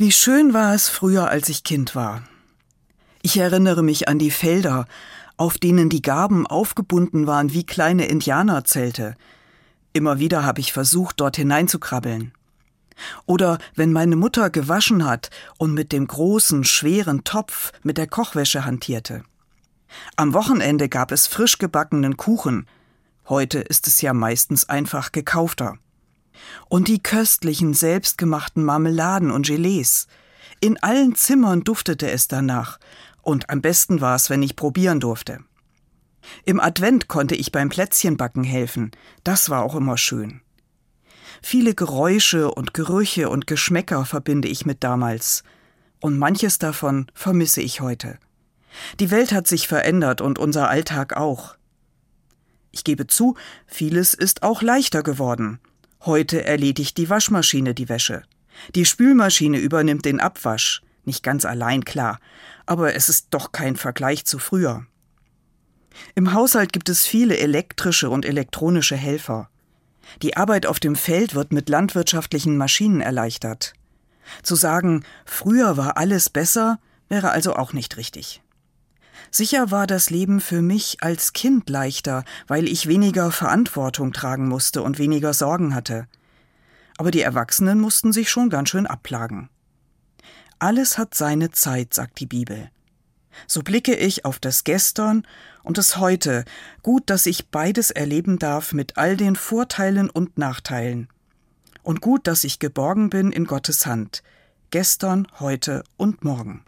Wie schön war es früher, als ich Kind war. Ich erinnere mich an die Felder, auf denen die Garben aufgebunden waren wie kleine Indianerzelte. Immer wieder habe ich versucht, dort hineinzukrabbeln. Oder wenn meine Mutter gewaschen hat und mit dem großen, schweren Topf mit der Kochwäsche hantierte. Am Wochenende gab es frisch gebackenen Kuchen. Heute ist es ja meistens einfach gekaufter. Und die köstlichen selbstgemachten Marmeladen und Gelees. In allen Zimmern duftete es danach, und am besten war es, wenn ich probieren durfte. Im Advent konnte ich beim Plätzchenbacken helfen, das war auch immer schön. Viele Geräusche und Gerüche und Geschmäcker verbinde ich mit damals, und manches davon vermisse ich heute. Die Welt hat sich verändert und unser Alltag auch. Ich gebe zu, vieles ist auch leichter geworden. Heute erledigt die Waschmaschine die Wäsche. Die Spülmaschine übernimmt den Abwasch. Nicht ganz allein, klar, aber es ist doch kein Vergleich zu früher. Im Haushalt gibt es viele elektrische und elektronische Helfer. Die Arbeit auf dem Feld wird mit landwirtschaftlichen Maschinen erleichtert. Zu sagen, früher war alles besser, wäre also auch nicht richtig. Sicher war das Leben für mich als Kind leichter, weil ich weniger Verantwortung tragen musste und weniger Sorgen hatte. Aber die Erwachsenen mussten sich schon ganz schön abplagen. Alles hat seine Zeit, sagt die Bibel. So blicke ich auf das Gestern und das Heute. Gut, dass ich beides erleben darf mit all den Vorteilen und Nachteilen. Und gut, dass ich geborgen bin in Gottes Hand. Gestern, heute und morgen.